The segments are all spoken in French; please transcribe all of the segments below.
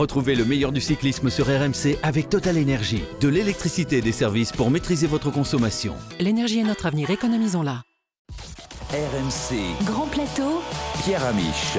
Retrouvez le meilleur du cyclisme sur RMC avec Total Énergie. De l'électricité et des services pour maîtriser votre consommation. L'énergie est notre avenir, économisons-la. RMC, Grand plateau, Pierre Amiche.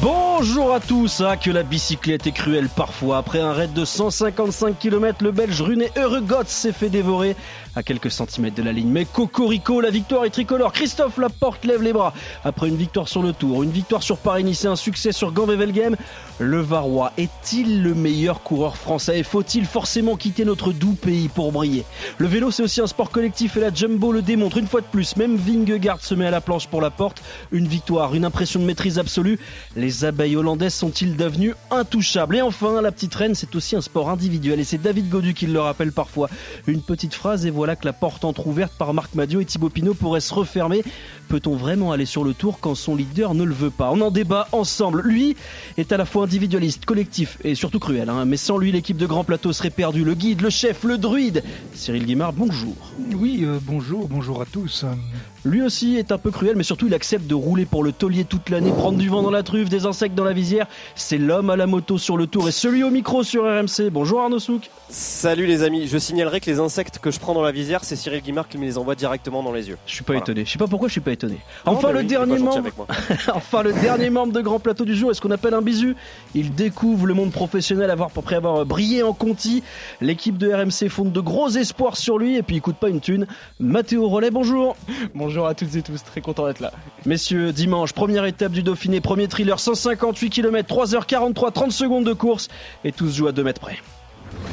Bonjour à tous, ah, que la bicyclette est cruelle parfois. Après un raid de 155 km, le Belge Rune Euregots s'est fait dévorer à quelques centimètres de la ligne. Mais Cocorico, la victoire est tricolore. Christophe Laporte lève les bras. Après une victoire sur le Tour, une victoire sur Paris-Nice et un succès sur Gand-Wevelgem, le Varois est-il le meilleur coureur français? Faut-il forcément quitter notre doux pays pour briller? Le vélo, c'est aussi un sport collectif et la Jumbo le démontre une fois de plus. Même Vingegaard se met à la planche pour Laporte. Une victoire, une impression de maîtrise absolue. Les abeilles hollandaises sont-ils devenues intouchables? Et enfin, la petite reine, c'est aussi un sport individuel et c'est David Godu qui le rappelle parfois. Une petite phrase et voilà que la porte entrouverte par Marc Madio et Thibaut Pinot pourrait se refermer. Peut-on vraiment aller sur le tour quand son leader ne le veut pas? On en débat ensemble. Lui est à la fois individualiste, collectif et surtout cruel. hein. Mais sans lui, l'équipe de Grand Plateau serait perdue. Le guide, le chef, le druide. Cyril Guimard, bonjour. Oui, euh, bonjour, bonjour à tous. Lui aussi est un peu cruel, mais surtout il accepte de rouler pour le taulier toute l'année, prendre du vent dans la truffe, des insectes dans la visière. C'est l'homme à la moto sur le tour et celui au micro sur RMC. Bonjour Arnaud Souk. Salut les amis, je signalerai que les insectes que je prends dans la visière, c'est Cyril Guimard qui me les envoie directement dans les yeux. Je suis pas Voilà. étonné. Je sais pas pourquoi je suis pas étonné. Non, Enfin mais le oui, il est dernier pas gentil membre. avec moi. enfin le dernier membre de Grand Plateau du jour est ce qu'on appelle un bisu? Il découvre le monde professionnel avoir, après avoir brillé en Conti. L'équipe de RMC fonde de gros espoirs sur lui et puis il coûte pas une thune. Mathéo Rollet, bonjour. Bonjour à toutes et tous, très content d'être là. Messieurs, dimanche, première étape du Dauphiné, premier thriller, 158 km, 3h43, 30 secondes de course et tous jouent à 2 mètres près.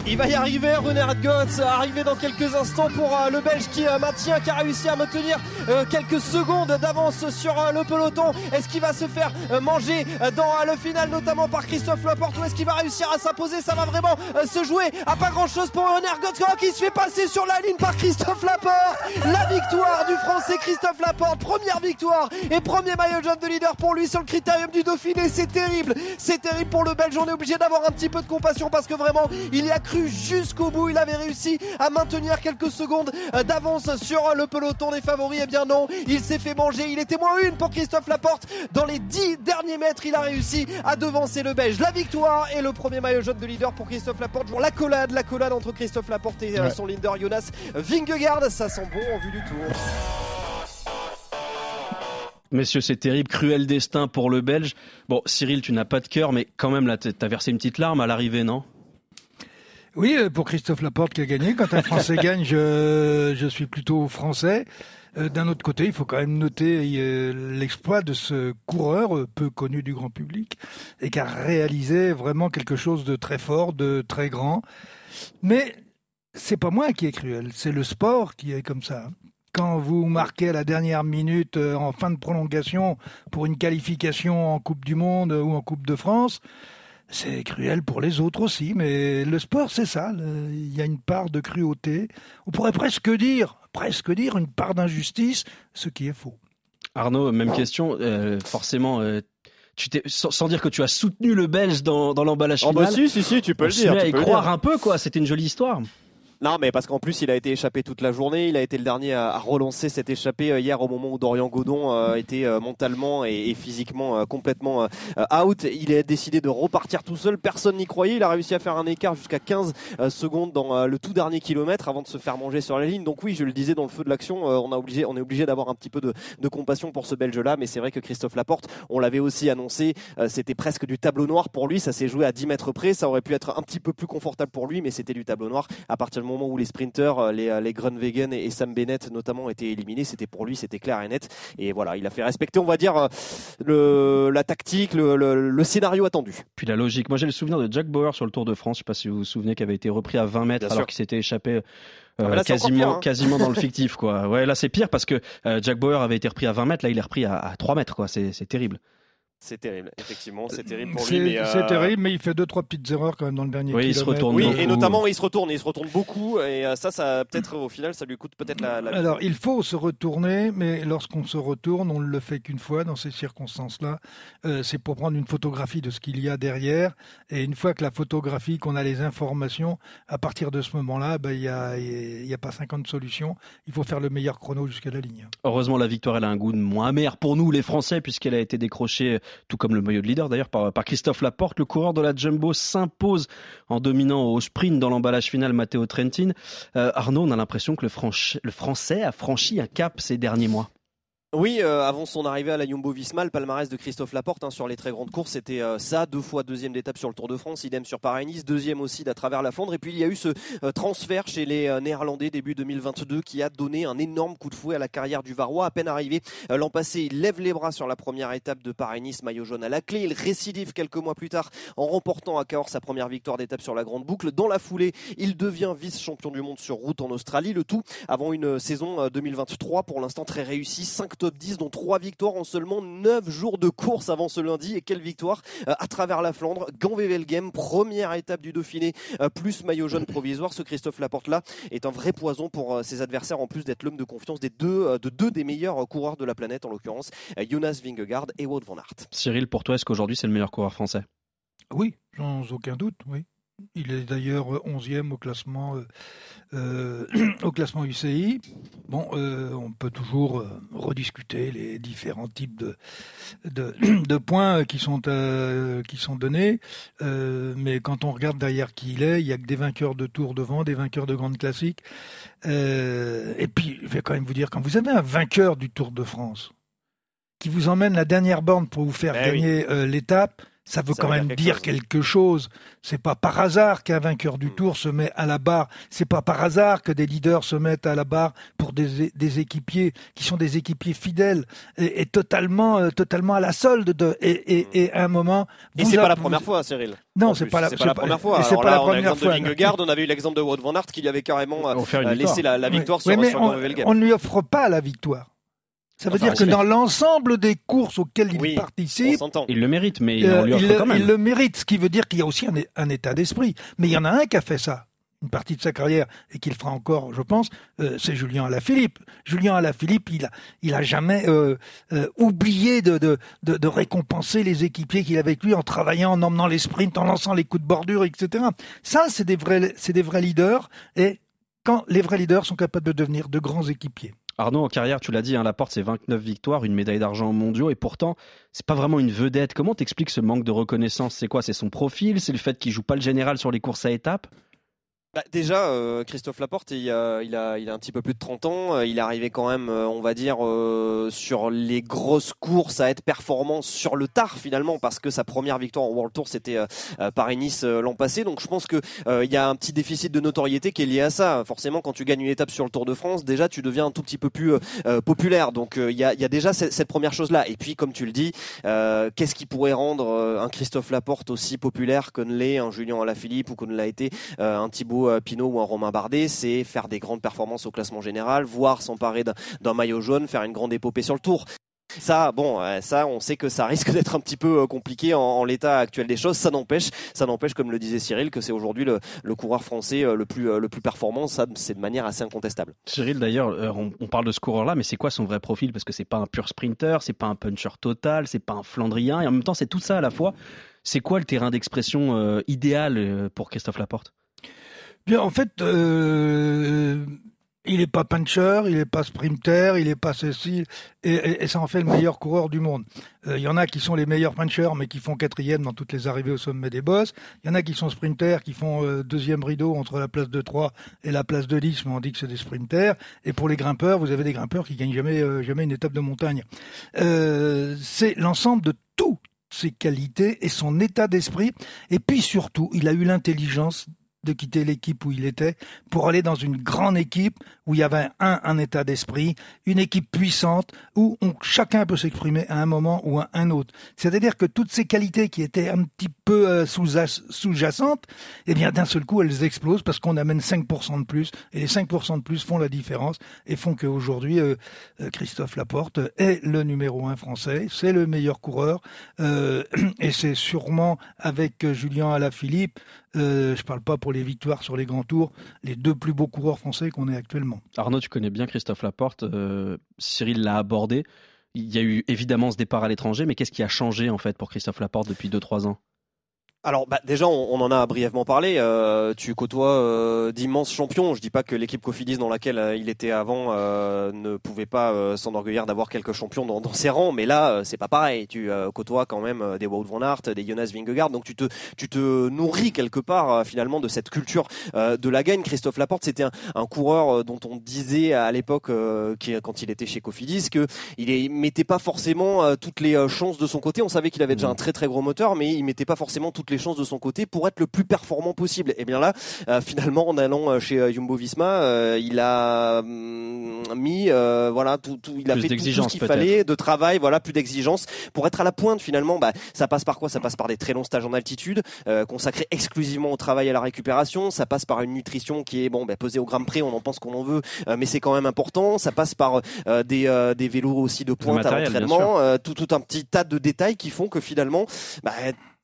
Il va y arriver, René Radgotz, arrivé dans quelques instants pour euh, le Belge qui euh, maintient, qui a réussi à maintenir euh, quelques secondes d'avance sur le peloton. Est-ce qu'il va se faire manger dans le final, notamment par Christophe Laporte, ou est-ce qu'il va réussir à s'imposer? Ça va vraiment se jouer à pas grand-chose pour René Radgotz oh, qui se fait passer sur la ligne par Christophe Laporte? La victoire du Français Christophe Laporte, première victoire et premier maillot jaune de leader pour lui sur le critérium du Dauphiné. C'est terrible, c'est terrible pour le Belge. On est obligé d'avoir un petit peu de compassion parce que vraiment, il y a cru jusqu'au bout. Il avait réussi à maintenir quelques secondes d'avance sur le peloton des favoris. Eh bien non, il s'est fait manger. Il était moins une pour Christophe Laporte. Dans les 10 derniers mètres, il a réussi à devancer le Belge. La victoire et le premier maillot jaune de leader pour Christophe Laporte. La collade, la collade entre Christophe Laporte et euh, Ouais. son leader Jonas Vingegaard. Ça sent bon en vue du tour. Messieurs, c'est terrible, cruel destin pour le Belge. Bon, Cyril, tu n'as pas de cœur, mais quand même, là, t'as versé une petite larme à l'arrivée, non? Oui, euh, pour Christophe Laporte qui a gagné. Quand un Français gagne, je, je suis plutôt français. Euh, D'un autre côté, il faut quand même noter euh, l'exploit de ce coureur peu connu du grand public et qui a réalisé vraiment quelque chose de très fort, de très grand. Mais c'est pas moi qui est cruel, c'est le sport qui est comme ça. Quand vous marquez à la dernière minute en fin de prolongation pour une qualification en Coupe du Monde ou en Coupe de France, c'est cruel pour les autres aussi, mais le sport, c'est ça. Il y a une part de cruauté. On pourrait presque dire, presque dire une part d'injustice, ce qui est faux. Arnaud, même question. euh, forcément, euh, tu t'es, sans, sans dire que tu as soutenu le Belge dans, dans l'emballage Oh final. bah si, si, si, tu peux on le dire. à tu y peux le croire dire. un peu, quoi. C'était une jolie histoire. Non, mais parce qu'en plus, il a été échappé toute la journée. Il a été le dernier à, relancer cette échappée euh, hier au moment où Dorian Godon euh, était euh, mentalement et, physiquement complètement out. Il a décidé de repartir tout seul. Personne n'y croyait. Il a réussi à faire un écart jusqu'à 15 euh, secondes dans le tout dernier kilomètre avant de se faire manger sur la ligne. Donc oui, je le disais dans le feu de l'action, on, on est obligé d'avoir un petit peu de, de compassion pour ce Belge-là. Mais c'est vrai que Christophe Laporte, on l'avait aussi annoncé, c'était presque du tableau noir pour lui. Ça s'est joué à 10 mètres près. Ça aurait pu être un petit peu plus confortable pour lui, mais c'était du tableau noir. À partir du moment où les sprinters, euh, les, euh, les Grunwegen et, et Sam Bennett notamment étaient éliminés, c'était pour lui, c'était clair et net. Et voilà, il a fait respecter, on va dire, euh, le, la tactique, le, le- le scénario attendu. Puis la logique. Moi, j'ai le souvenir de Jack Bauer sur le Tour de France. Je sais pas si vous vous souvenez, qui avait été repris à 20 mètres Bien alors qu'il s'était échappé. Ah, euh, là, quasiment, pire, hein. quasiment dans le fictif, quoi. Ouais, là, c'est pire parce que euh, Jack Bauer avait été repris à 20 mètres. Là, il est repris à, à 3 mètres, quoi. C'est terrible. C'est terrible, effectivement, c'est terrible pour lui. C'est euh, c'est terrible, mais il fait deux, trois petites erreurs quand même dans le dernier Oui, il se retourne Oui, beaucoup. et notamment il se retourne, il se retourne beaucoup, et euh, ça, ça peut-être au final, ça lui coûte peut-être la. la Alors, il faut se retourner, mais lorsqu'on se retourne, on ne le fait qu'une fois dans ces circonstances-là. Euh, c'est pour prendre une photographie de ce qu'il y a derrière. Et une fois que la photographie, qu'on a les informations, à partir de ce moment-là, ben, il n'y a, y a pas 50 solutions. Il faut faire le meilleur chrono jusqu'à la ligne. Heureusement, la victoire, elle a un goût de moins amer pour nous, les Français, puisqu'elle a été décrochée tout comme le maillot de leader d'ailleurs par, Christophe Laporte. Le coureur de la Jumbo s'impose en dominant au sprint dans l'emballage final Matteo Trentin. Arnaud, on a l'impression que le, le Français a franchi un cap ces derniers mois. Oui, euh, avant son arrivée à la Jumbo Visma, le palmarès de Christophe Laporte hein, sur les très grandes courses, c'était euh, ça, deux fois deuxième d'étape sur le Tour de France, idem sur Paris-Nice, deuxième aussi d'à travers la Flandre. Et puis il y a eu ce euh, transfert chez les Néerlandais début 2022 qui a donné un énorme coup de fouet à la carrière du Varois. À peine arrivé l'an passé, il lève les bras sur la première étape de Paris-Nice, maillot jaune à la clé. Il récidive quelques mois plus tard en remportant à Cahors sa première victoire d'étape sur la grande boucle. Dans la foulée, il devient vice-champion du monde sur route en Australie. Le tout avant une saison 2023 pour l'instant très réussie, 5 top 10 dont 3 victoire en seulement 9 jours de course avant ce lundi. Et quelle victoire euh, à travers la Flandre. Gand-Wevelgem, première étape du Dauphiné, euh, plus maillot jaune provisoire. Ce Christophe Laporte-là est un vrai poison pour euh, ses adversaires, en plus d'être l'homme de confiance des deux, de deux des meilleurs coureurs de la planète, en l'occurrence Jonas Vingegaard et Wout van Aert. Cyril, pour toi, est-ce qu'aujourd'hui c'est le meilleur coureur français? Oui, sans aucun doute, oui. Il est d'ailleurs 11e au classement, euh, euh au classement UCI. Bon, euh, on peut toujours euh, rediscuter les différents types de, de, de points qui sont, qui sont donnés. mais quand on regarde derrière qui il est, il y a que des vainqueurs de tour devant, des vainqueurs de grandes classiques. et puis, je vais quand même vous dire, quand vous avez un vainqueur du Tour de France qui vous emmène la dernière borne pour vous faire ben gagner l'étape, ça veut quand même dire quelque chose. C'est pas par hasard qu'un vainqueur du hmm. Tour se met à la barre. C'est pas par hasard que des leaders se mettent à la barre pour des, des équipiers qui sont des équipiers fidèles et, totalement, euh, totalement à la solde de. Et, et, et à un moment. Et c'est pas la première fois, Cyril. Non, c'est pas, la, pas la première fois. C'est pas la première fois. De Vingegaard, on avait eu l'exemple de Wout van Aert qui lui avait carrément euh, laissé la, la victoire sur, sur on, on ne lui offre pas la victoire. Ça veut dire que dans l'ensemble des courses auxquelles il participe, il le mérite, mais il, euh, le, quand même. il le mérite, ce qui veut dire qu'il y a aussi un, état d'esprit. Mais il y en a un qui a fait ça une partie de sa carrière et qu'il fera encore, je pense, euh, c'est Julien Alaphilippe. Julien Alaphilippe, il a, il a jamais euh, oublié de, de, de, récompenser les équipiers qu'il avait avec lui en travaillant, en emmenant les sprints, en lançant les coups de bordure, etc. Ça, c'est des vrais, c'est des vrais leaders. Et quand les vrais leaders sont capables de devenir de grands équipiers. Arnaud, en carrière, tu l'as dit, hein, la porte c'est 29 victoires, une médaille d'argent mondiaux, et pourtant, c'est pas vraiment une vedette. Comment t'expliques ce manque de reconnaissance? C'est quoi? C'est son profil? C'est le fait qu'il joue pas le général sur les courses à étapes? Bah, déjà, euh, Christophe Laporte, il a, il, a, il a un petit peu plus de 30 ans. Euh, il est arrivé quand même, euh, on va dire, sur les grosses courses à être performant sur le tard finalement, parce que sa première victoire en World Tour, c'était Paris-Nice l'an passé. Donc je pense que il y a un petit déficit de notoriété qui est lié à ça. Forcément, quand tu gagnes une étape sur le Tour de France, déjà tu deviens un tout petit peu plus populaire. Donc il y a, y, a, déjà cette, cette première chose-là. Et puis, comme tu le dis, qu'est-ce qui pourrait rendre un Christophe Laporte aussi populaire que ne l'est un Julien Alaphilippe ou que ne l'a été un Thibaut euh, Pinot ou un Romain Bardet, c'est faire des grandes performances au classement général, voire s'emparer d'un maillot jaune, faire une grande épopée sur le tour. Ça, bon, euh, ça, on sait que ça risque d'être un petit peu euh, compliqué en, l'état actuel des choses. Ça n'empêche, ça n'empêche, comme le disait Cyril, que c'est aujourd'hui le, coureur français le plus performant. Ça, c'est de manière assez incontestable. Cyril, d'ailleurs, on, parle de ce coureur-là, mais c'est quoi son vrai profil? Parce que c'est pas un pur sprinter, c'est pas un puncher total, c'est pas un Flandrien, et en même temps, c'est tout ça à la fois. C'est quoi le terrain d'expression idéal pour Christophe Laporte? Bien, en fait, euh, il n'est pas puncher, il n'est pas sprinter, il n'est pas ceci, et, ça en fait le meilleur coureur du monde. Euh, il y en a qui sont les meilleurs punchers, mais qui font quatrième dans toutes les arrivées au sommet des bosses. Il y en a qui sont sprinters, qui font euh, deuxième rideau entre la place de 3 et la place de 10, mais on dit que c'est des sprinters. Et pour les grimpeurs, vous avez des grimpeurs qui gagnent jamais, jamais une étape de montagne. c'est l'ensemble de toutes ses qualités et son état d'esprit. Et puis surtout, il a eu l'intelligence de quitter l'équipe où il était pour aller dans une grande équipe où il y avait un, état d'esprit, une équipe puissante où chacun peut s'exprimer à un moment ou à un autre. C'est-à-dire que toutes ces qualités qui étaient un petit peu euh, sous-jacentes, eh bien d'un seul coup elles explosent parce qu'on amène 5% de plus et les 5% de plus font la différence et font qu'aujourd'hui euh, euh, Christophe Laporte est le numéro un français, c'est le meilleur coureur et c'est sûrement avec Julien Alaphilippe euh, je parle pas pour les victoires sur les grands tours, les deux plus beaux coureurs français qu'on ait actuellement. Arnaud, tu connais bien Christophe Laporte. Euh, Cyril l'a abordé. Il y a eu évidemment ce départ à l'étranger, mais qu'est-ce qui a changé en fait pour Christophe Laporte depuis 2-3 ans? Alors bah, déjà on, on en a brièvement parlé. Euh, tu côtoies euh, d'immenses champions. Je dis pas que l'équipe Cofidis dans laquelle euh, il était avant euh, ne pouvait pas euh, s'enorgueillir d'avoir quelques champions dans, dans ses rangs, mais là euh, c'est pas pareil. Tu euh, côtoies quand même des Wout van Aert, des Jonas Vingegaard, donc tu te tu te nourris quelque part euh, finalement de cette culture euh, de la gagne. Christophe Laporte c'était un, un coureur dont on disait à l'époque euh, quand il était chez Cofidis que il, mettait pas forcément toutes les chances de son côté. On savait qu'il avait déjà un très très gros moteur, mais il mettait pas forcément toutes les chances de son côté pour être le plus performant possible. Et bien là, euh, finalement, en allant euh, chez euh, Jumbo Visma, euh, il a hum, mis, euh, voilà, tout, tout, il a Plus fait tout, tout ce qu'il fallait, de travail, voilà, plus d'exigence pour être à la pointe. Finalement, bah, ça passe par quoi? Ça passe par des très longs stages en altitude, euh, consacrés exclusivement au travail et à la récupération. Ça passe par une nutrition qui est bon, bah, pesée au gramme près. On en pense qu'on en veut, mais c'est quand même important. Ça passe par des, des vélos aussi de pointe à matériel, bien l'entraînement, tout, tout un petit tas de détails qui font que finalement, bah,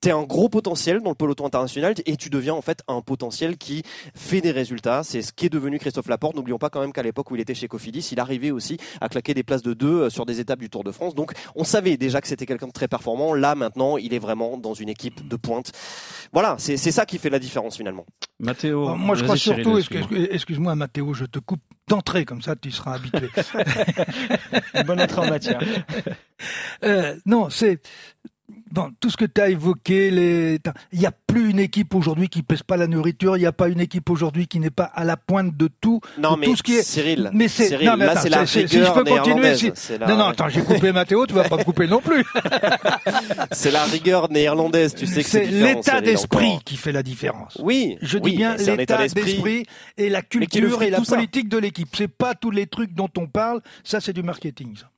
T'es un gros potentiel dans le peloton international et tu deviens en fait un potentiel qui fait des résultats. C'est ce qui est devenu Christophe Laporte. N'oublions pas quand même qu'à l'époque où il était chez Cofidis, il arrivait aussi à claquer des places de deux euh, sur des étapes du Tour de France. Donc on savait déjà que c'était quelqu'un de très performant. Là maintenant, il est vraiment dans une équipe de pointe. Voilà, c'est c'est ça qui fait la différence finalement. Mathéo. Euh, Moi, je crois surtout, excuse-moi. excuse- excuse-moi Mathéo, je te coupe d'entrée, comme ça tu seras habitué. Bonne entrée en matière. Euh, non, c'est tout ce que tu as évoqué, les... il n'y a plus une équipe aujourd'hui qui pèse pas la nourriture, il n'y a pas une équipe aujourd'hui qui n'est pas à la pointe de tout. Non de mais tout ce qui est... Cyril, Mais c'est- Cyril, non, mais là c'est la c'est- si je rigueur peux continuer, si- la- Non, non, attends, j'ai coupé Mathéo, tu vas pas me couper non plus. c'est la rigueur néerlandaise. Tu sais que c'est l'état d'esprit qui fait la différence. Oui, Je oui, dis bien l'état d'esprit et la culture et la politique de l'équipe. C'est pas tous les trucs dont on parle, ça c'est du marketing. ça.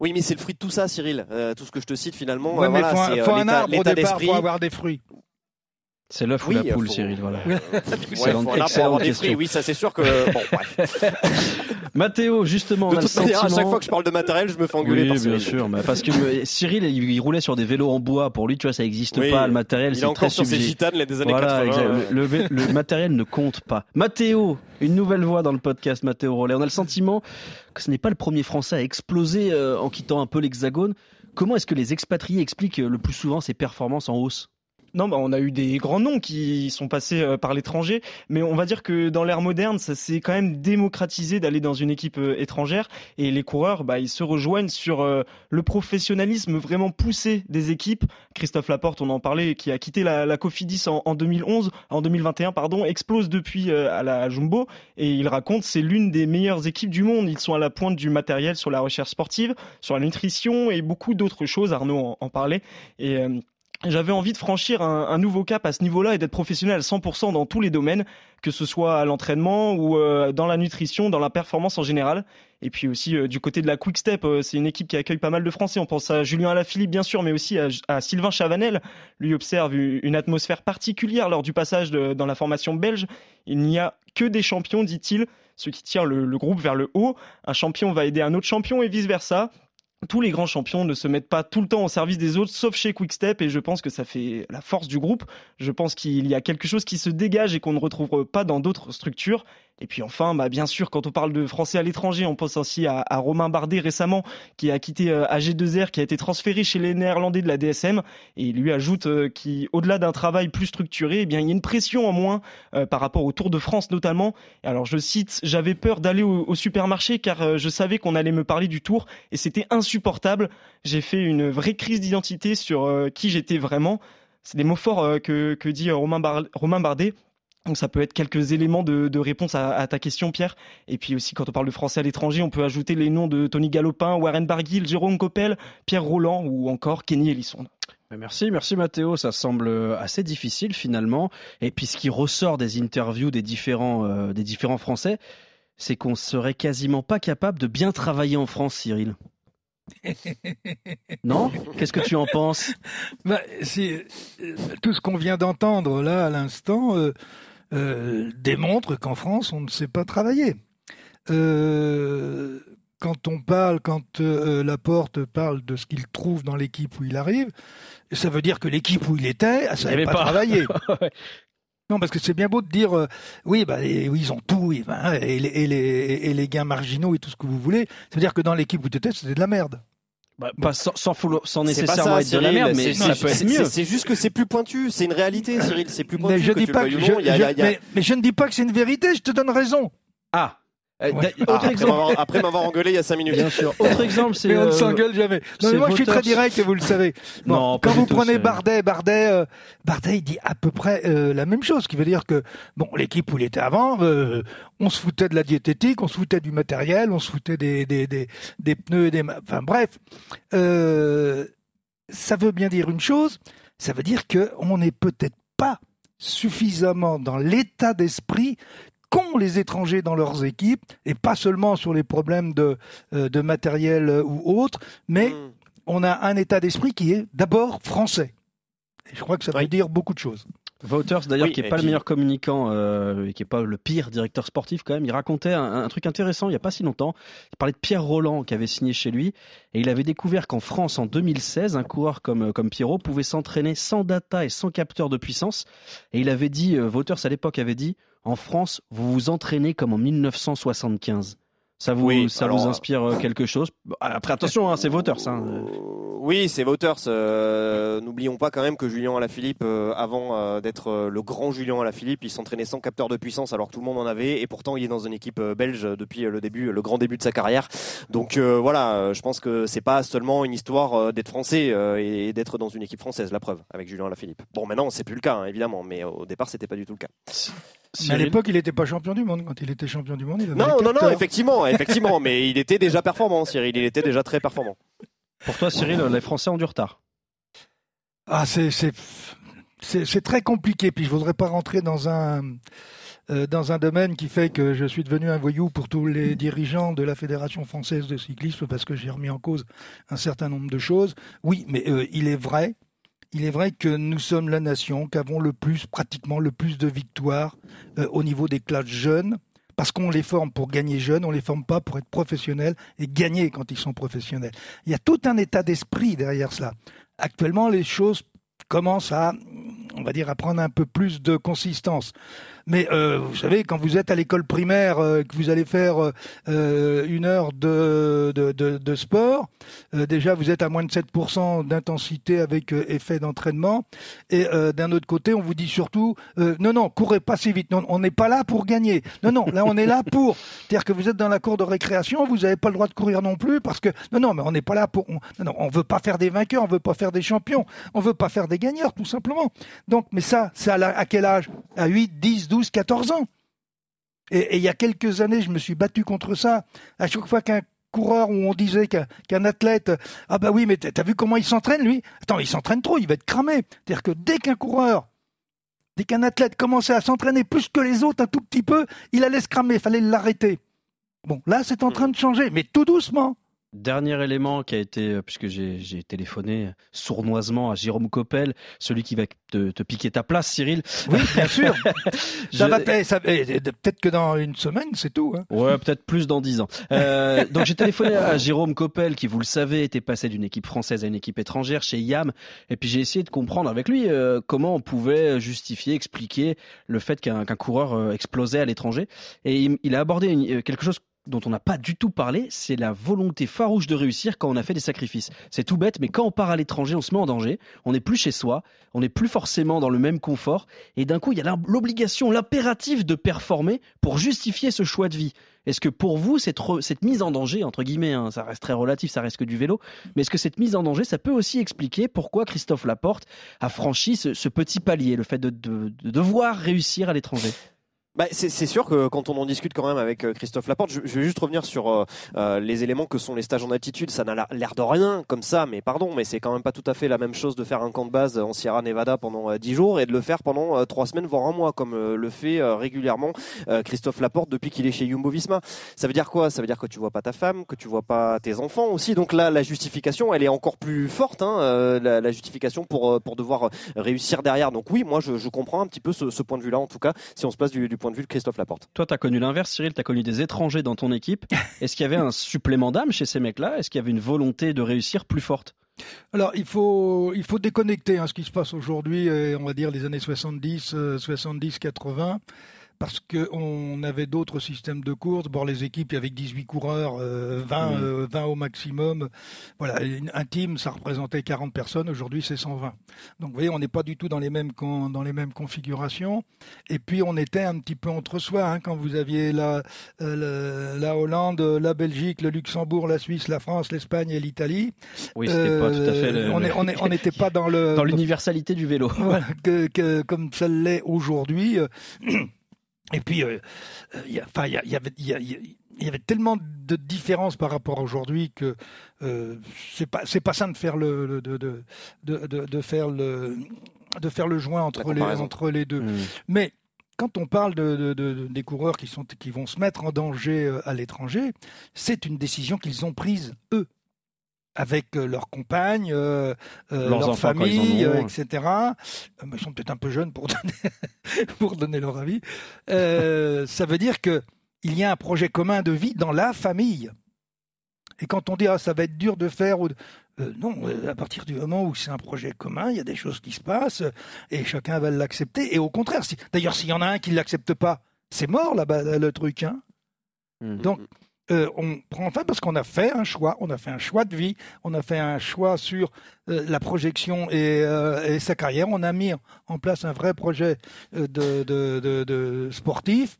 Oui, mais c'est le fruit de tout ça, Cyril. Euh, tout ce que je te cite finalement, Ouais, euh, mais voilà, faut un, c'est euh, faut un l'état arbre au départ d'esprit. pour avoir des fruits. C'est l'œuf Oui, ou la poule, faut- Cyril. Voilà. Ouais, Excellente- faut un arbre pour excellente avoir des question. fruits. Oui, ça c'est sûr que. Bon, bref. Mathéo, justement, on De a le manière, à chaque sentiment- fois que je parle de matériel, je me fais engueuler Oui, par bien sûr, mais parce que euh, Cyril, il, il roulait sur des vélos en bois. Pour lui, tu vois, ça n'existe Oui, pas. Le matériel, Il est c'est très encore sur ses gitanes les des années Voilà, 80. exact. ouais. Le, le le matériel ne compte pas. Mathéo, une nouvelle voix dans le podcast Mathéo Rollet. On a le sentiment ce n'est pas le premier Français à exploser euh, en quittant un peu l'Hexagone. Comment est-ce que les expatriés expliquent euh, le plus souvent ces performances en hausse? Non, bah, on a eu des grands noms qui sont passés euh, par l'étranger, mais on va dire que dans l'ère moderne, ça s'est quand même démocratisé d'aller dans une équipe euh, étrangère et les coureurs, bah, ils se rejoignent sur euh, le professionnalisme vraiment poussé des équipes. Christophe Laporte, on en parlait, qui a quitté la, Cofidis en, en 2011, en 2021, pardon, explose depuis à la Jumbo et il raconte c'est l'une des meilleures équipes du monde. Ils sont à la pointe du matériel sur la recherche sportive, sur la nutrition et beaucoup d'autres choses. Arnaud en, parlait et j'avais envie de franchir un, nouveau cap à ce niveau-là et d'être professionnel à 100% dans tous les domaines, que ce soit à l'entraînement ou euh, dans la nutrition, dans la performance en général. Et puis aussi euh, du côté de la Quick Step, euh, c'est une équipe qui accueille pas mal de Français. On pense à Julien Alaphilippe bien sûr, mais aussi à, Sylvain Chavanel. Lui observe une atmosphère particulière lors du passage dans la formation belge. Il n'y a que des champions, dit-il, ce qui tire le, le groupe vers le haut. Un champion va aider un autre champion et vice versa tous les grands champions ne se mettent pas tout le temps au service des autres, sauf chez Quickstep, et je pense que ça fait la force du groupe. Je pense qu'il y a quelque chose qui se dégage et qu'on ne retrouve pas dans d'autres structures. Et puis enfin, bah bien sûr, quand on parle de Français à l'étranger, on pense aussi à, Romain Bardet récemment, qui a quitté euh, AG2R, qui a été transféré chez les Néerlandais de la DSM, et il lui ajoute euh, qu'au-delà d'un travail plus structuré, eh bien il y a une pression en moins euh, par rapport au Tour de France notamment. Alors je cite, j'avais peur d'aller au, au supermarché car je savais qu'on allait me parler du Tour et c'était insupportable. J'ai fait une vraie crise d'identité sur euh, qui j'étais vraiment. C'est des mots forts euh, que, que dit euh, Romain, Romain Bardet. Donc ça peut être quelques éléments de, réponse à, ta question, Pierre. Et puis aussi, quand on parle de Français à l'étranger, on peut ajouter les noms de Tony Galopin, Warren Barguil, Jérôme Coppel, Pierre Roland ou encore Kenny Ellison. Merci, merci Mathéo. Ça semble assez difficile finalement. Et puis ce qui ressort des interviews des différents, des différents Français, c'est qu'on serait quasiment pas capable de bien travailler en France, Cyril. Non? Qu'est-ce que tu en penses? Bah, c'est- euh, tout ce qu'on vient d'entendre là à l'instant euh, euh, démontre qu'en France, on ne sait pas travailler. Euh, quand on parle, quand Laporte parle de ce qu'il trouve dans l'équipe où il arrive, ça veut dire que l'équipe où il était, elle savait avait pas, pas. travailler. Non, parce que c'est bien beau de dire, euh, oui, bah, et- oui, ils ont tout, et, et les, et, les, et les gains marginaux et tout ce que vous voulez. Ça veut dire que dans l'équipe où tu étais, c'était de la merde. Bah, pas sans, sans, sans C'est pas nécessairement ça, être de la merde, mais c'est- ça peut être mieux. C'est juste que c'est plus pointu, c'est une réalité, Cyril, c'est plus pointu Mais je que dis pas que je, je- mais je ne dis pas que c'est une vérité. Je te donne raison. Ah, Euh, Ouais. Ah, autre après exemple. m'avoir- après m'avoir engueulé il y a 5 minutes. Bien sûr. Autre exemple, c'est. Mais on ne euh, s'engueule jamais. Non, mais c'est moi, je suis très direct vous le savez. Bon, Non, pas quand du vous tout, prenez Bardet, Bardet, euh, Bardet, il dit à peu près euh, la même chose. Ce qui veut dire que, bon, l'équipe où il était avant, euh, on se foutait de la diététique, on se foutait du matériel, on se foutait des, des, des, des pneus et des... Enfin, bref. Euh, ça veut bien dire une chose. Ça veut dire que on n'est peut-être pas suffisamment dans l'état d'esprit qu'ont les étrangers dans leurs équipes, et pas seulement sur les problèmes de, euh, de matériel euh, ou autre, mais Mm. on a un état d'esprit qui est d'abord français. Et je crois que ça veut Oui. dire beaucoup de choses. Wouters, d'ailleurs, Oui, qui est et pas le meilleur communicant euh, et qui est pas le pire directeur sportif quand même, il racontait un, un truc intéressant il y a pas si longtemps. Il parlait de Pierre Roland qui avait signé chez lui et il avait découvert qu'en France en 2016, un coureur comme comme Pierrot pouvait s'entraîner sans data et sans capteur de puissance. Et il avait dit, euh, Wouters à l'époque avait dit, en France, vous vous entraînez comme en 1975. Ça vous, Oui, ça alors, vous inspire euh, quelque chose? Après, attention, hein, c'est Wouters. Hein. Euh, Oui, c'est Wouters. Euh, N'oublions pas quand même que Julien Alaphilippe, euh, avant euh, d'être euh, le grand Julien Alaphilippe, il s'entraînait sans capteur de puissance alors que tout le monde en avait et pourtant il est dans une équipe euh, belge depuis euh, le début, le grand début de sa carrière. Donc euh, voilà, euh, je pense que c'est pas seulement une histoire euh, d'être français euh, et d'être dans une équipe française, la preuve, avec Julien Alaphilippe. Bon, maintenant c'est plus le cas hein, évidemment, mais au départ c'était pas du tout le cas. Mais à l'époque, il n'était pas champion du monde. Quand il était champion du monde, il avait Non, non, non, effectivement, effectivement, mais il était déjà performant, Cyril. Il était déjà très performant. Pour toi, Cyril, les Français ont du retard. Ah, c'est c'est c'est c'est très compliqué. Puis je voudrais pas rentrer dans un euh, dans un domaine qui fait que je suis devenu un voyou pour tous les dirigeants de la Fédération française de cyclisme parce que j'ai remis en cause un certain nombre de choses. Oui, mais euh, il est vrai, il est vrai que nous sommes la nation qui avons le plus, pratiquement le plus de victoires euh, au niveau des classes jeunes. Parce qu'on les forme pour gagner jeunes, on les forme pas pour être professionnels et gagner quand ils sont professionnels. Il y a tout un état d'esprit derrière cela. Actuellement, les choses commencent à, on va dire, à prendre un peu plus de consistance. Mais euh, vous savez, quand vous êtes à l'école primaire, euh, que vous allez faire euh, une heure de, de, de, de sport, euh, déjà vous êtes à moins de 7% d'intensité avec euh, effet d'entraînement. Et euh, d'un autre côté, on vous dit surtout, euh, non, non, courez pas si vite. Non, on n'est pas là pour gagner. Non, non, là on est là pour. C'est-à-dire que vous êtes dans la cour de récréation, vous n'avez pas le droit de courir non plus parce que non, non, mais on n'est pas là pour. On, non, non, on veut pas faire des vainqueurs, on veut pas faire des champions, on veut pas faire des gagneurs, tout simplement. Donc, mais ça, c'est à, à quel âge? À 8, 10, 12, 14 ans. Et, il y a quelques années, je me suis battu contre ça. À chaque fois qu'un coureur où on disait qu'un athlète, ah bah oui, mais t'as vu comment il s'entraîne lui? Attends, il s'entraîne trop, il va être cramé. C'est-à-dire que dès qu'un coureur, dès qu'un athlète commençait à s'entraîner plus que les autres un tout petit peu, il allait se cramer, il fallait l'arrêter. Bon, là, c'est en train de changer, mais tout doucement. Dernier élément qui a été, euh, puisque j'ai téléphoné sournoisement à Jérôme Coppel, celui qui va te, te piquer ta place, Cyril. Oui, bien sûr. Je- ça va, eh, peut-être que dans une semaine, c'est tout. hein. Ouais, peut-être plus dans dix ans. Euh, donc j'ai téléphoné à Jérôme Coppel, qui, vous le savez, était passé d'une équipe française à une équipe étrangère chez Yam. Et puis j'ai essayé de comprendre avec lui euh, comment on pouvait justifier, expliquer le fait qu'un qu'un coureur euh, explosait à l'étranger. Et il, il a abordé une- euh, quelque chose dont on n'a pas du tout parlé, c'est la volonté farouche de réussir quand on a fait des sacrifices. C'est tout bête, mais quand on part à l'étranger, on se met en danger, on n'est plus chez soi, on n'est plus forcément dans le même confort, et d'un coup, il y a l'obligation, l'impératif de performer pour justifier ce choix de vie. Est-ce que pour vous, cette, mise en danger, entre guillemets, hein, ça reste très relatif, ça reste que du vélo, mais est-ce que cette mise en danger, ça peut aussi expliquer pourquoi Christophe Laporte a franchi ce, petit palier, le fait de devoir réussir à l'étranger? Bah, c'est sûr que quand on en discute quand même avec euh, Christophe Laporte, je, je vais juste revenir sur euh, euh, les éléments que sont les stages en altitude. Ça n'a l'air de rien comme ça, mais pardon, mais c'est quand même pas tout à fait la même chose de faire un camp de base en Sierra Nevada pendant euh, 10 jours et de le faire pendant euh, 3 semaines, voire un mois, comme euh, le fait euh, régulièrement euh, Christophe Laporte depuis qu'il est chez Jumbo Visma. Ça veut dire quoi? Ça veut dire que tu vois pas ta femme, que tu vois pas tes enfants aussi. Donc là, la justification, elle est encore plus forte, hein, euh, la, la justification pour, euh, pour devoir euh, réussir derrière. Donc oui, moi je, je comprends un petit peu ce, ce point de vue-là, en tout cas, si on se place du, du point de vue de Christophe Laporte. Toi, tu as connu l'inverse, Cyril, tu as connu des étrangers dans ton équipe. Est-ce qu'il y avait un supplément d'âme chez ces mecs-là? Est-ce qu'il y avait une volonté de réussir plus forte? Alors, il faut, il faut déconnecter hein, ce qui se passe aujourd'hui, euh, on va dire les années 70, euh, 70, 80. Parce qu'on avait d'autres systèmes de course. Bon, les équipes, il y avait 18 coureurs, 20, euh, 20 au maximum. Voilà, un team, ça représentait 40 personnes. Aujourd'hui, c'est 120. Donc, vous voyez, on n'est pas du tout dans les mêmes dans les mêmes configurations. Et puis, on était un petit peu entre soi hein, quand vous aviez la, la Hollande, la Belgique, le Luxembourg, la Suisse, la France, l'Espagne et l'Italie. Oui, c'était pas tout à fait. Le... On n'était pas dans le dans l'universalité du vélo. Voilà, que, que, comme ça l'est aujourd'hui. Et puis, il enfin, y, avait, il y, avait tellement de différences par rapport à aujourd'hui que euh, c'est pas c'est pas ça de faire le de, de, de, de, faire le de faire le joint entre les entre les deux. Mmh. Mais quand on parle de, de, des coureurs qui, sont, qui vont se mettre en danger euh, à l'étranger, c'est une décision qu'ils ont prise eux avec euh, leurs compagnes, euh, euh leur famille, etc. ils sont peut-être un peu jeunes pour donner, pour donner leur avis. ça veut dire que il y a un projet commun de vie dans la famille. Et quand on dit ah ça va être dur de faire, ou non, à partir du moment où c'est un projet commun, il y a des choses qui se passent et chacun va l'accepter. Et au contraire, si, d'ailleurs s'il y en a un qui ne l'accepte pas, c'est mort là-bas le truc. Hein. Mmh. Donc euh, on prend fin parce qu'on a fait un choix, on a fait un choix de vie, on a fait un choix sur euh, la projection euh, et, sa carrière. On a mis en place un vrai projet de, sportif.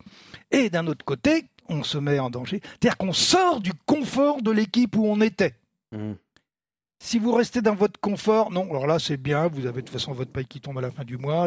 Et d'un autre côté, on se met en danger. C'est-à-dire qu'on sort du confort de l'équipe où on était. Mmh. Si vous restez dans votre confort, non, alors là c'est bien, vous avez de toute façon votre paye qui tombe à la fin du mois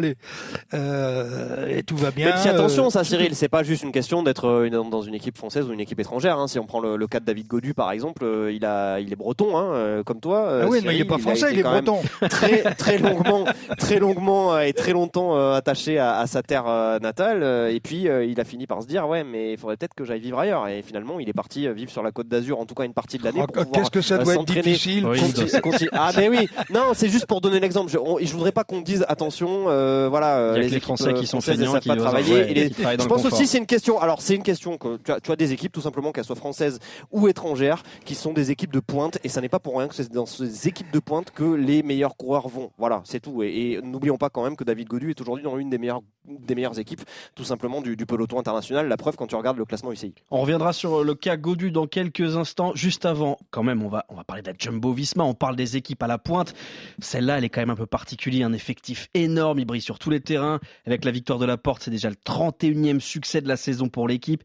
euh, et tout va bien. Mais attention, ça, euh, Cyril, c'est pas juste une question d'être euh, dans une équipe française ou une équipe étrangère. Hein. Si on prend le, cas de David Godu par exemple, il a, il est breton, hein, comme toi. Ah oui, mais il est pas français, il, est breton. Très, très longuement, très longuement et très longtemps attaché à, sa terre natale. Et puis il a fini par se dire, ouais, mais il faudrait peut-être que j'aille vivre ailleurs. Et finalement, il est parti vivre sur la Côte d'Azur, en tout cas une partie de l'année. Ah, qu'est-ce que ça doit être difficile ah mais oui, non, c'est juste pour donner l'exemple. Je, je voudrais pas qu'on dise attention, euh, voilà, euh, les, Français qui sont feignants, savent pas travailler. je pense aussi c'est une question. Alors c'est une question que tu as, tu as des équipes tout simplement qu'elles soient françaises ou étrangères, qui sont des équipes de pointe, et ça n'est pas pour rien que c'est dans ces équipes de pointe que les meilleurs coureurs vont. Voilà, c'est tout. Et, n'oublions pas quand même que David Godu est aujourd'hui dans une des meilleures des meilleures équipes, tout simplement du, du, peloton international. La preuve quand tu regardes le classement UCI. On reviendra sur le cas Godu dans quelques instants. Juste avant, quand même, on va on va parler de la Jumbo Visma. On parle des équipe à la pointe. Celle-là, elle est quand même un peu particulière, un effectif énorme, il brille sur tous les terrains. Avec la victoire de la porte, c'est déjà le 31e succès de la saison pour l'équipe.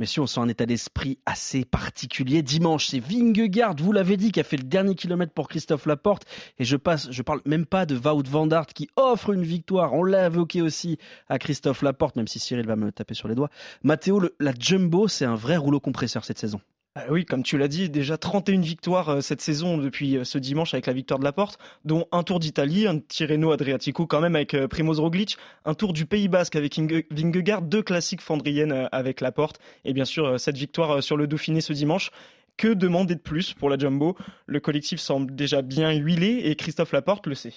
Mais si on sent un état d'esprit assez particulier. Dimanche, c'est Vingegaard, vous l'avez dit, qui a fait le dernier kilomètre pour Christophe Laporte. Et je passe, je parle même pas de Wout van Aert qui offre une victoire. On l'a évoqué aussi à Christophe Laporte, même si Cyril va me taper sur les doigts. Matteo, la Jumbo, c'est un vrai rouleau compresseur cette saison. Ah oui, comme tu l'as dit, déjà 31 victoires euh, cette saison depuis euh, ce dimanche avec la victoire de la Porte, dont un Tour d'Italie, un Tirreno Adriatico quand même avec euh, Primoz Roglic, un Tour du Pays Basque avec Vingegaard, deux classiques flandriennes avec la Porte, et bien sûr cette victoire sur le Dauphiné ce dimanche. Que demander de plus pour la Jumbo? Le collectif semble déjà bien huilé et Christophe Laporte le sait.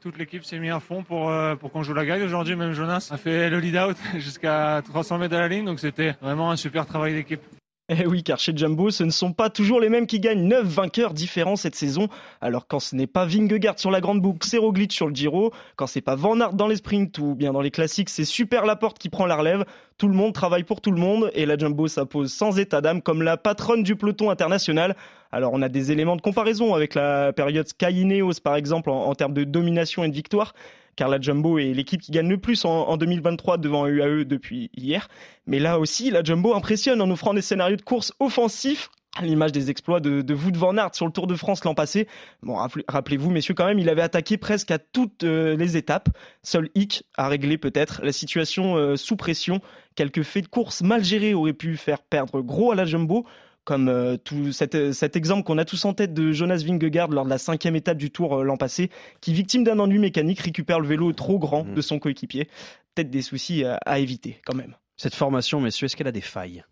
Toute l'équipe s'est mise à fond pour, pour qu'on joue la gagne aujourd'hui. Même Jonas a fait le lead-out jusqu'à 300 mètres de la ligne, donc c'était vraiment un super travail d'équipe. Eh oui, car chez Jumbo, ce ne sont pas toujours les mêmes qui gagnent 9 vainqueurs différents cette saison. Alors quand ce n'est pas Vingegaard sur la grande boucle, c'est Roglic sur le Giro. Quand c'est pas Van Aert dans les sprints ou bien dans les classiques, c'est Super Laporte qui prend la relève. Tout le monde travaille pour tout le monde et la Jumbo s'impose sans état d'âme comme la patronne du peloton international. Alors on a des éléments de comparaison avec la période Sky par exemple en termes de domination et de victoire car la Jumbo est l'équipe qui gagne le plus en, 2023 devant UAE depuis hier. Mais là aussi, la Jumbo impressionne en offrant des scénarios de course offensifs à l'image des exploits de, de Wout van Aert sur le Tour de France l'an passé. Bon, rappelez-vous, messieurs, quand même, il avait attaqué presque à toutes euh, les étapes. Seul hic a réglé peut-être la situation euh, sous pression. Quelques faits de course mal gérés auraient pu faire perdre gros à la Jumbo comme euh, tout cet, cet exemple qu'on a tous en tête de Jonas Vingegaard lors de la cinquième étape du Tour euh, l'an passé, qui victime d'un ennui mécanique récupère le vélo trop grand mm. de son coéquipier. Peut-être des soucis à, éviter quand même. Cette formation, messieurs, est-ce qu'elle a des failles?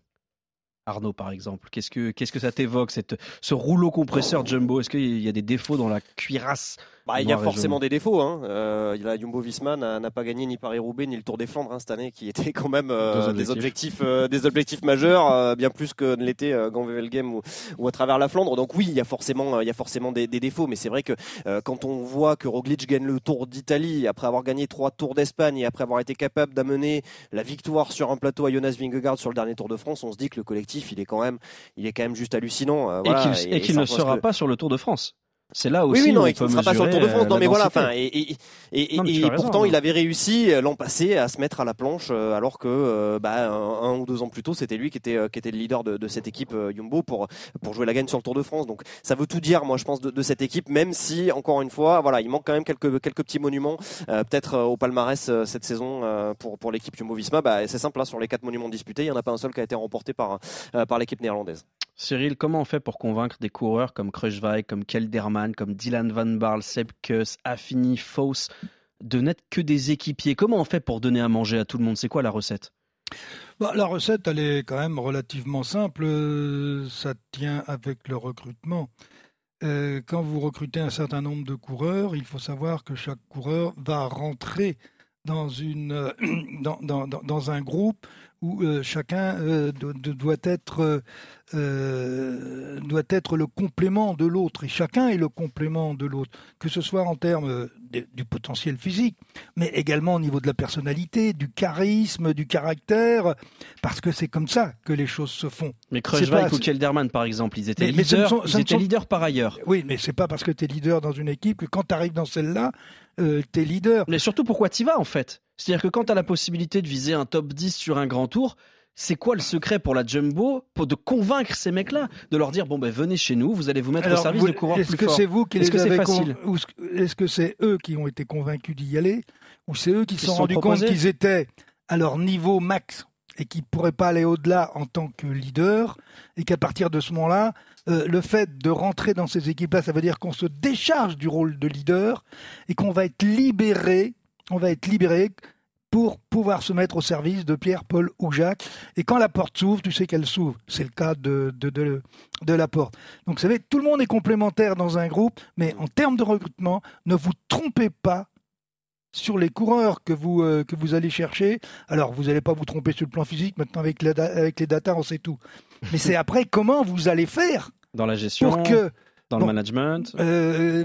Arnaud, par exemple, qu'est-ce que qu'est-ce que ça t'évoque, cette ce rouleau compresseur jumbo? Est-ce qu'il y a des défauts dans la cuirasse Bah, il y a forcément des défauts. Hein. Euh, la Jumbo Visma n'a pas gagné ni Paris-Roubaix ni le Tour des Flandres hein, cette année, qui était quand même euh, des objectifs, euh, des objectifs majeurs, euh, bien plus que ne l'était euh, Game ou, ou, à travers la Flandre. Donc oui, il y a forcément, il y a forcément des, des défauts. Mais c'est vrai que quand on voit que Roglic gagne le Tour d'Italie après avoir gagné trois Tours d'Espagne et après avoir été capable d'amener la victoire sur un plateau à Jonas Vingegaard sur le dernier Tour de France, on se dit que le collectif, il est quand même, il est quand même juste hallucinant. et qu'il ne sera pas sur le Tour de France. C'est là aussi oui, oui, non, où il ne sera pas sur le Tour de France. Non, mais voilà. Enfin, et, et, et, et pourtant, il avait réussi euh, l'an passé à se mettre à la planche, euh, alors que euh, bah, un, ou deux ans plus tôt, c'était lui qui était qui était le leader de, de cette équipe Jumbo pour pour jouer la gagne sur le Tour de France. Donc, ça veut tout dire, moi, je pense, de, de, cette équipe, même si encore une fois, voilà, il manque quand même quelques quelques petits monuments, peut-être au palmarès cette saison pour pour l'équipe Jumbo-Visma. Bah, c'est simple, là, sur les quatre monuments disputés, il y en a pas un seul qui a été remporté par par l'équipe néerlandaise. Cyril, comment on fait pour convaincre des coureurs comme Kruijswijk, comme Kelderman, comme Dylan Van Barl, Seb Affini, Foss, de n'être que des équipiers? Comment on fait pour donner à manger à tout le monde? C'est quoi la recette? Bah, La recette, elle est quand même relativement simple. Ça tient avec le recrutement. Euh, quand vous recrutez un certain nombre de coureurs, il faut savoir que chaque coureur va rentrer dans, une, dans, dans, dans un groupe où euh, chacun euh, doit, être, euh, doit être le complément de l'autre, et chacun est le complément de l'autre, que ce soit en termes du potentiel physique, mais également au niveau de la personnalité, du charisme, du caractère, parce que c'est comme ça que les choses se font. Mais Kruijswijk ou Kelderman, par exemple, ils étaient, leaders, ils étaient leaders par ailleurs. Oui, mais c'est pas parce que tu es leader dans une équipe que quand tu arrives dans celle-là, euh, tu es leader. Mais surtout, pourquoi tu vas en fait? C'est-à-dire que quand tu as la possibilité de viser un top 10 sur un grand tour, c'est quoi le secret pour la Jumbo pour de convaincre ces mecs-là de leur dire bon ben venez chez nous vous allez vous mettre au service de coureurs est-ce que c'est vous qui est-ce que c'est facile est-ce que c'est eux qui ont été convaincus d'y aller ou c'est eux qui se sont rendus compte qu'ils étaient à leur niveau max et qu'ils ne pourraient pas aller au-delà en tant que leader et qu'à partir de ce moment-là euh, le fait de rentrer dans ces équipes-là ça veut dire qu'on se décharge du rôle de leader et qu'on va être libéré on va être libéré pour pouvoir se mettre au service de Pierre, Paul ou Jacques. Et quand la porte s'ouvre, tu sais qu'elle s'ouvre. C'est le cas de, de, de, la porte. Donc, vous savez, tout le monde est complémentaire dans un groupe, mais en termes de recrutement, ne vous trompez pas sur les coureurs que vous, euh, que vous allez chercher. Alors, vous n'allez pas vous tromper sur le plan physique. Maintenant, avec, avec les data, on sait tout. Mais c'est après comment vous allez faire. Dans la gestion, pour que, dans le management. Euh,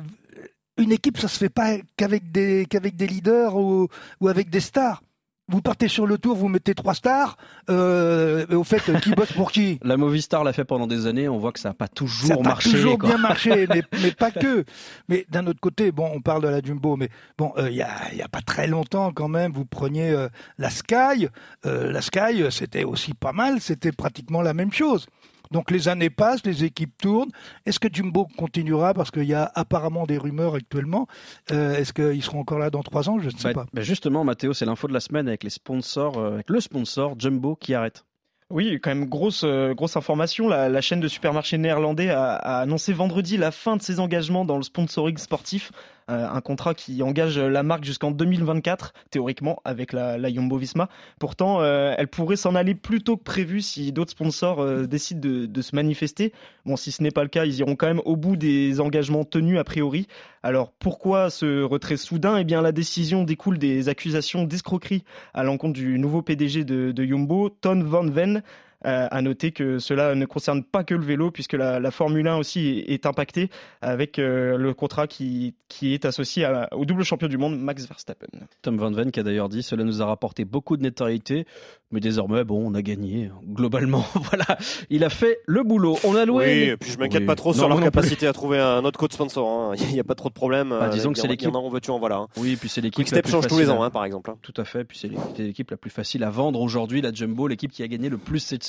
une équipe, ça se fait pas qu'avec des, qu'avec des leaders ou, ou avec des stars vous partez sur le tour, vous mettez trois stars. Euh, au fait, qui bosse pour qui? La Movistar l'a fait pendant des années. On voit que ça n'a pas toujours ça marché. Ça toujours bien marché, mais, mais, pas que. Mais d'un autre côté, bon, on parle de la Jumbo, mais bon, euh, il y, a, y, a, pas très longtemps quand même, vous preniez euh, la Sky. Euh, la Sky, c'était aussi pas mal. C'était pratiquement la même chose. Donc les années passent, les équipes tournent. Est-ce que Jumbo continuera? Parce qu'il y a apparemment des rumeurs actuellement. Euh, est-ce qu'ils seront encore là dans trois ans? Je ne sais bah, pas. Bah justement, Mathéo, c'est l'info de la semaine avec les sponsors, euh, avec le sponsor Jumbo qui arrête. Oui, quand même grosse euh, grosse information. La, chaîne de supermarchés néerlandais a, annoncé vendredi la fin de ses engagements dans le sponsoring sportif un contrat qui engage la marque jusqu'en 2024, théoriquement, avec la, la Visma. Pourtant, euh, elle pourrait s'en aller plus tôt que prévu si d'autres sponsors euh, décident de, de, se manifester. Bon, si ce n'est pas le cas, ils iront quand même au bout des engagements tenus a priori. Alors, pourquoi ce retrait soudain? Eh bien, la décision découle des accusations d'escroquerie à l'encontre du nouveau PDG de, de Jumbo, Ton Van Ven. Euh, à noter que cela ne concerne pas que le vélo, puisque la, la Formule 1 aussi est, impactée avec euh, le contrat qui, qui est associé au double champion du monde, Max Verstappen. Tom Van Ven qui a d'ailleurs dit cela nous a rapporté beaucoup de notoriété, mais désormais, bon, on a gagné. Globalement, voilà, il a fait le boulot. On a loué. Oui, et puis je m'inquiète pas trop sur leur capacité à trouver un autre code sponsor. Hein. Il n'y a pas trop de problème. Bah, disons que c'est l'équipe. en voilà. Hein. Oui, puis c'est l'équipe. Step change tous les ans, hein, par exemple. Tout à fait. Puis c'est l'équipe la plus facile à vendre aujourd'hui, la Jumbo, l'équipe qui a gagné le plus cette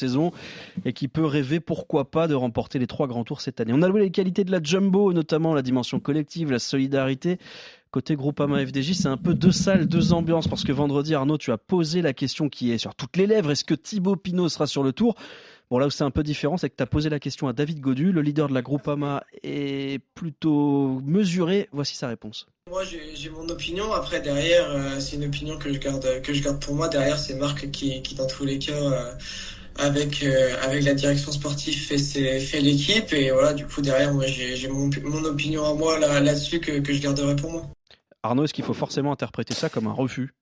et qui peut rêver, pourquoi pas, de remporter les trois grands tours cette année. On a loué les qualités de la Jumbo, notamment la dimension collective, la solidarité. Côté Groupama FDJ, c'est un peu deux salles, deux ambiances, parce que vendredi, Arnaud, tu as posé la question qui est sur toutes les lèvres. Est-ce que Thibaut Pinot sera sur le tour? Bon, là où c'est un peu différent, c'est que tu as posé la question à David Godu, le leader de la Groupama est plutôt mesuré. Voici sa réponse. Moi, j'ai mon opinion. Après, derrière, euh, c'est une opinion que je garde, que je garde pour moi. Derrière, c'est Marc qui, qui dans tous les cas, euh, avec avec la direction sportive fait fait l'équipe et voilà du coup derrière moi j'ai mon, mon opinion à moi là là-dessus que, que je garderai pour moi. Arnaud, est-ce qu'il faut forcément interpréter ça comme un refus?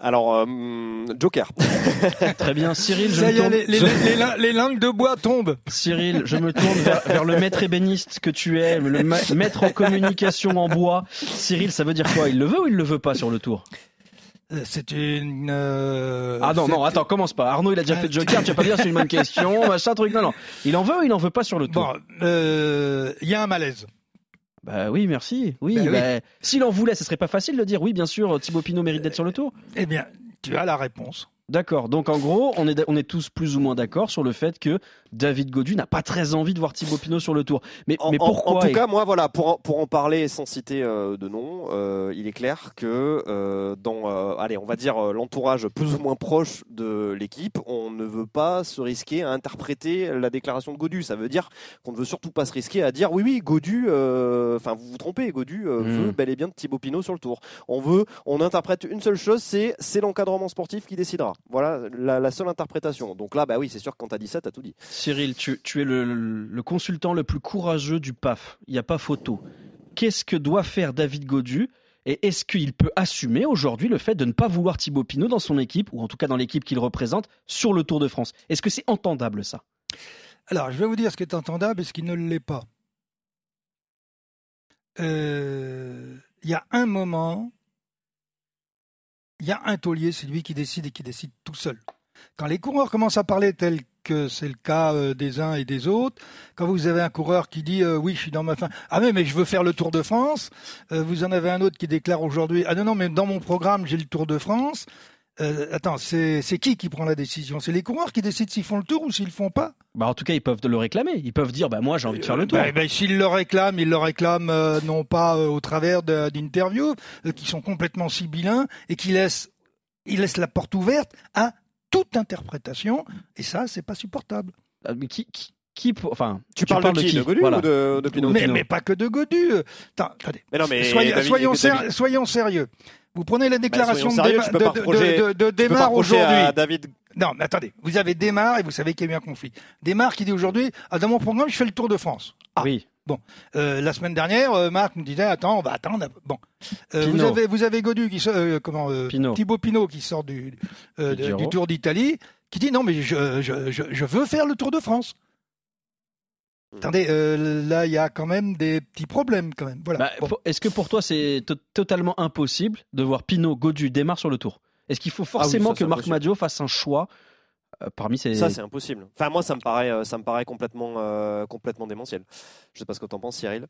Alors, euh, Joker. Très bien, Cyril. Je me tourne... les, langues de bois tombent. Cyril, je me tourne vers, le maître ébéniste que tu es, le maître en communication en bois. Cyril, ça veut dire quoi? Il le veut ou il le veut pas sur le tour? euh, c'est une. Euh, ah non, non, attends, commence pas. Arnaud, il a déjà fait Joker, tu vas pas dire c'est une bonne question, machin, truc. Non, non. Il en veut ou il en veut pas sur le tour Bon, il y a un malaise. Bah oui, merci. Oui, bah bah, s'il en voulait, ce serait pas facile de dire oui, bien sûr, Thibaut Pinot mérite d'être sur le tour. Eh bien, tu as la réponse. D'accord. Donc en gros, on est, on est tous plus ou moins d'accord sur le fait que David Godu n'a pas très envie de voir Thibaut Pinot sur le tour. Mais, mais pourquoi en, tout cas, moi, voilà, pour en, pour en parler sans citer euh, de nom, euh, il est clair que euh, dans, allez, on va dire l'entourage plus ou moins proche de l'équipe, on ne veut pas se risquer à interpréter la déclaration de Godu. Ça veut dire qu'on ne veut surtout pas se risquer à dire oui, oui, Godu, enfin vous vous trompez, Godu hmm. veut bel et bien de Thibaut Pinot sur le tour. On veut, on interprète une seule chose, c'est c'est l'encadrement sportif qui décidera. Voilà la, seule interprétation. Donc là, bah oui, c'est sûr que quand as dit ça, as tout dit. Cyril, tu, es le, consultant le plus courageux du PAF. Il n'y a pas photo. Qu'est-ce que doit faire David Godu et est-ce qu'il peut assumer aujourd'hui le fait de ne pas vouloir Thibaut Pinot dans son équipe, ou en tout cas dans l'équipe qu'il représente, sur le Tour de France? Est-ce que c'est entendable ça? Alors, je vais vous dire ce qui est entendable et ce qui ne l'est pas. Euh, il y a un moment il y a un taulier, c'est lui qui décide et qui décide tout seul. Quand les coureurs commencent à parler tel que c'est le cas euh, des uns et des autres, quand vous avez un coureur qui dit euh, oui, je suis dans ma fin, ah mais mais je veux faire le Tour de France, euh, vous en avez un autre qui déclare aujourd'hui ah non non mais dans mon programme j'ai le Tour de France. Attends, c'est qui qui prend la décision? C'est les coureurs qui décident s'ils font le tour ou s'ils le font pas? Bah en tout cas, ils peuvent le réclamer. Ils peuvent dire, bah moi j'ai envie de faire le tour. Bah, bah, s'ils le réclament, ils le réclament non pas au travers d'interviews qui sont complètement sibyllins et qui laissent, ils laissent la porte ouverte à toute interprétation, et ça, c'est pas supportable. Ah, mais qui, enfin, tu, parles, de qui, de Godu ou de, de Pinot mais, mais, pas que de Godu. attendez. Mais non, mais soyons, soyons, sérieux. Vous prenez la déclaration de, de, de, Démarre aujourd'hui. David. Non, mais attendez. Vous avez Démarre et vous savez qu'il y a eu un conflit. Démarre qui dit aujourd'hui, ah, dans mon programme, je fais le Tour de France. Ah, oui. Bon, euh, la semaine dernière, euh, Marc me disait attends, on va attendre. Bon, euh, vous avez vous avez Godu qui sort, comment Thibaut Pinot qui sort du du Tour d'Italie, qui dit non mais je, je, je, veux faire le Tour de France. Hmm. Attendez, là il y a quand même des petits problèmes quand même. Voilà. Bah, est-ce que pour toi c'est totalement impossible de voir Pinot Godu démarre sur le Tour? Est-ce qu'il faut ah forcément que Marc Maggio fasse un choix euh, parmi ces... Ça, c'est impossible. Enfin, moi, ça me paraît, euh, ça me paraît complètement, euh, complètement démentiel. Je sais pas ce que tu en penses, Cyril.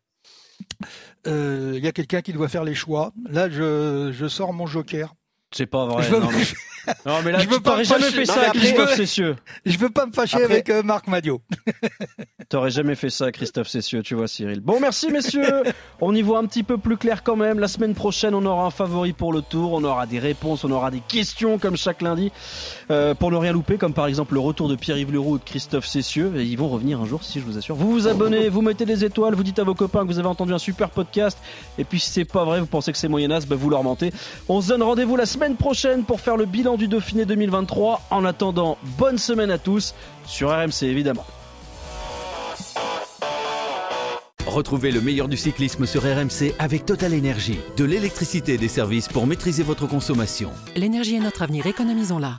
Il y a quelqu'un qui doit faire les choix. Là, je, je sors mon joker. C'est pas vrai. Je veux... non, non, mais là, je veux pas jamais fait ça, Christophe Cessieux. Je veux pas me fâcher avec euh, Marc Madio. T'aurais jamais fait ça, Christophe Cessieux, tu vois, Cyril. Bon, merci, messieurs. on y voit un petit peu plus clair quand même. La semaine prochaine, on aura un favori pour le tour. On aura des réponses, on aura des questions comme chaque lundi euh, pour ne rien louper, comme par exemple le retour de Pierre-Yves Leroux ou de Christophe Cessieux. Et ils vont revenir un jour, si je vous assure. Vous vous abonnez, vous mettez des étoiles, vous dites à vos copains que vous avez entendu un super podcast. Et puis, si c'est pas vrai, vous pensez que c'est moyenasse, ben, vous leur mentez. On se donne rendez-vous la semaine prochaine pour faire le bilan du Dauphiné 2023. En attendant, bonne semaine à tous sur RMC évidemment. Retrouvez le meilleur du cyclisme sur RMC avec Total Énergie. De l'électricité et des services pour maîtriser votre consommation. L'énergie est notre avenir, économisons-la.